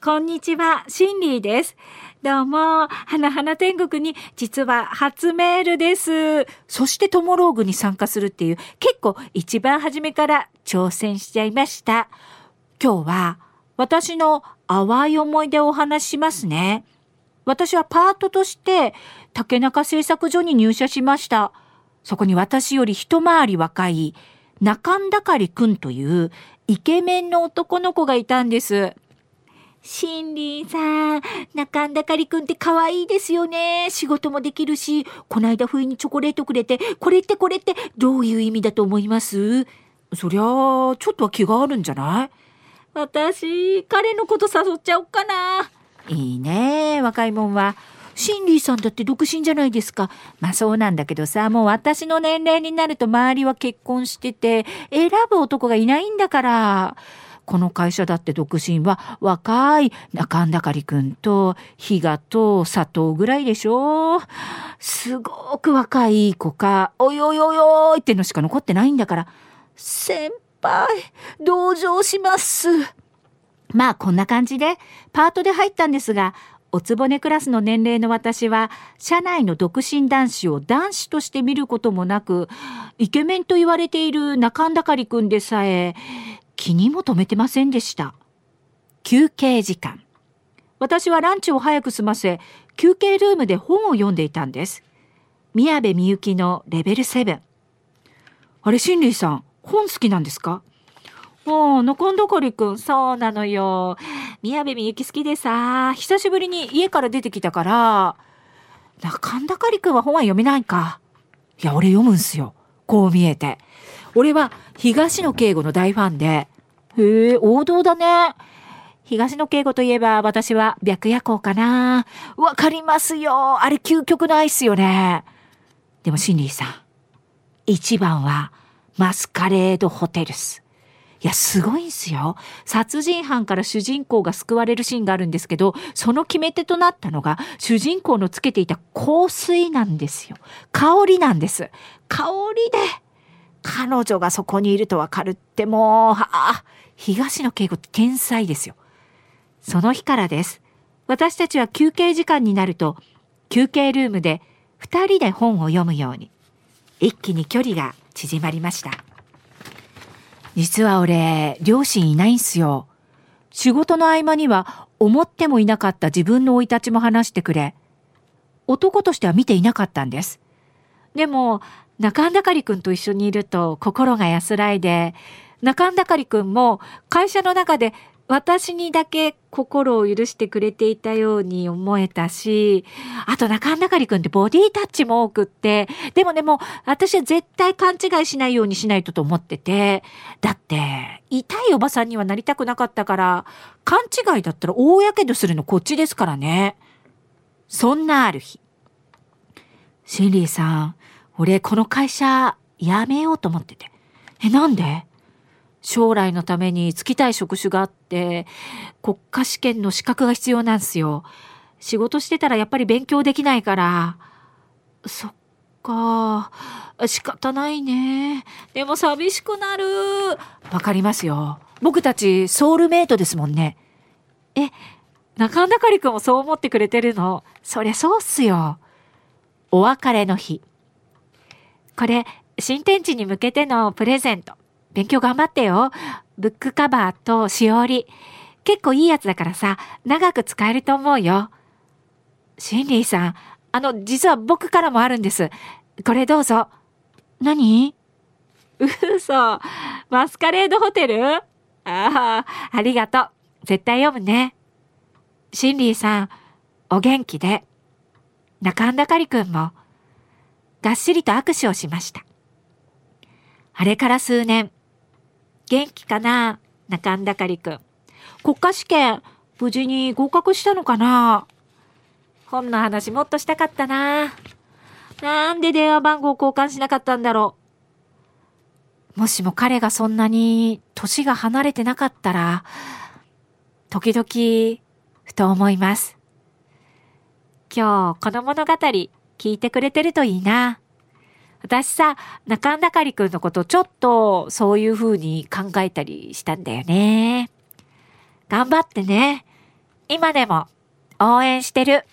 こんにちは、シンリーです。どうも、花々天国に実は初メールです。そしてトモローグに参加するっていう結構一番初めから挑戦しちゃいました。今日は私の淡い思い出をお話ししますね。私はパートとして竹中製作所に入社しました。そこに私より一回り若い中んだかりくんというイケメンの男の子がいたんです。シンリーさん、中んだかりくんって可愛いですよね。仕事もできるし、こないだ不意にチョコレートくれて、これってこれってどういう意味だと思います？そりゃあ、ちょっとは気があるんじゃない？私、彼のこと誘っちゃおっかな。いいね、若いもんは。シンリーさんだって独身じゃないですか。まあそうなんだけどさ、もう私の年齢になると周りは結婚してて、選ぶ男がいないんだから。この会社だって独身は若い中んだかりくんと比嘉と佐藤ぐらいでしょすごく若い子か、おいおいおいおいってのしか残ってないんだから。先輩、同情します。まあこんな感じでパートで入ったんですが、おつぼねクラスの年齢の私は、社内の独身男子を男子として見ることもなく、イケメンと言われている中んだかりくんでさえ、気にも留めてませんでした。休憩時間。私はランチを早く済ませ、休憩ルームで本を読んでいたんです。宮部みゆきのレベル7。あれ、シンリーさん、本好きなんですか？もう、中んだかりくん、そうなのよ。宮部みゆき好きでさ、久しぶりに家から出てきたから、中んだかりくんは本は読めないか。いや、俺読むんすよ。こう見えて。俺は東野敬吾の大ファンで、へえ、王道だね。東野敬吾といえば私は白夜行かな。わかりますよ。あれ究極のアイスよね。でもシンリーさん、一番はマスカレードホテルス。いや、すごいんすよ。殺人犯から主人公が救われるシーンがあるんですけど、その決め手となったのが、主人公のつけていた香水なんですよ。香りなんです。香りで、彼女がそこにいるとわかるってもう、ああ、東野敬吾って天才ですよ。その日からです。私たちは休憩時間になると、休憩ルームで二人で本を読むように、一気に距離が縮まりました。実は俺、両親いないんすよ。仕事の合間には思ってもいなかった自分の生い立ちも話してくれ、男としては見ていなかったんです。でも、中んだかりくんと一緒にいると心が安らいで、中んだかりくんも会社の中で私にだけ心を許してくれていたように思えたし、あと中んだかりくんってボディタッチも多くって、でもでもう私は絶対勘違いしないようにしないとと思ってて、だって痛いおばさんにはなりたくなかったから、勘違いだったら大やけどするのこっちですからね。そんなある日。シンリーさん、俺この会社辞めようと思ってて。え、なんで？将来のために就きたい職種があって、国家試験の資格が必要なんすよ。仕事してたらやっぱり勉強できないから。そっか。仕方ないね。でも寂しくなる。わかりますよ。僕たちソウルメイトですもんね。え、中んだかりくんもそう思ってくれてるの？そりゃそうっすよ。お別れの日。これ、新天地に向けてのプレゼント。勉強頑張ってよ。ブックカバーとしおり。結構いいやつだからさ、長く使えると思うよ。シンリーさん、あの、実は僕からもあるんです。これどうぞ。何？嘘。マスカレードホテル？ああ、ありがとう。絶対読むね。シンリーさん、お元気で。中んだかりくんも。がっしりと握手をしました。あれから数年、元気かな？中んだかりくん。国家試験、無事に合格したのかな？本の話もっとしたかったな。なんで電話番号交換しなかったんだろう？もしも彼がそんなに年が離れてなかったら、時々、ふと思います。今日、この物語、聞いてくれてるといいな。私さ、中んだかりくんのことちょっとそういう風に考えたりしたんだよね。頑張ってね。今でも応援してる。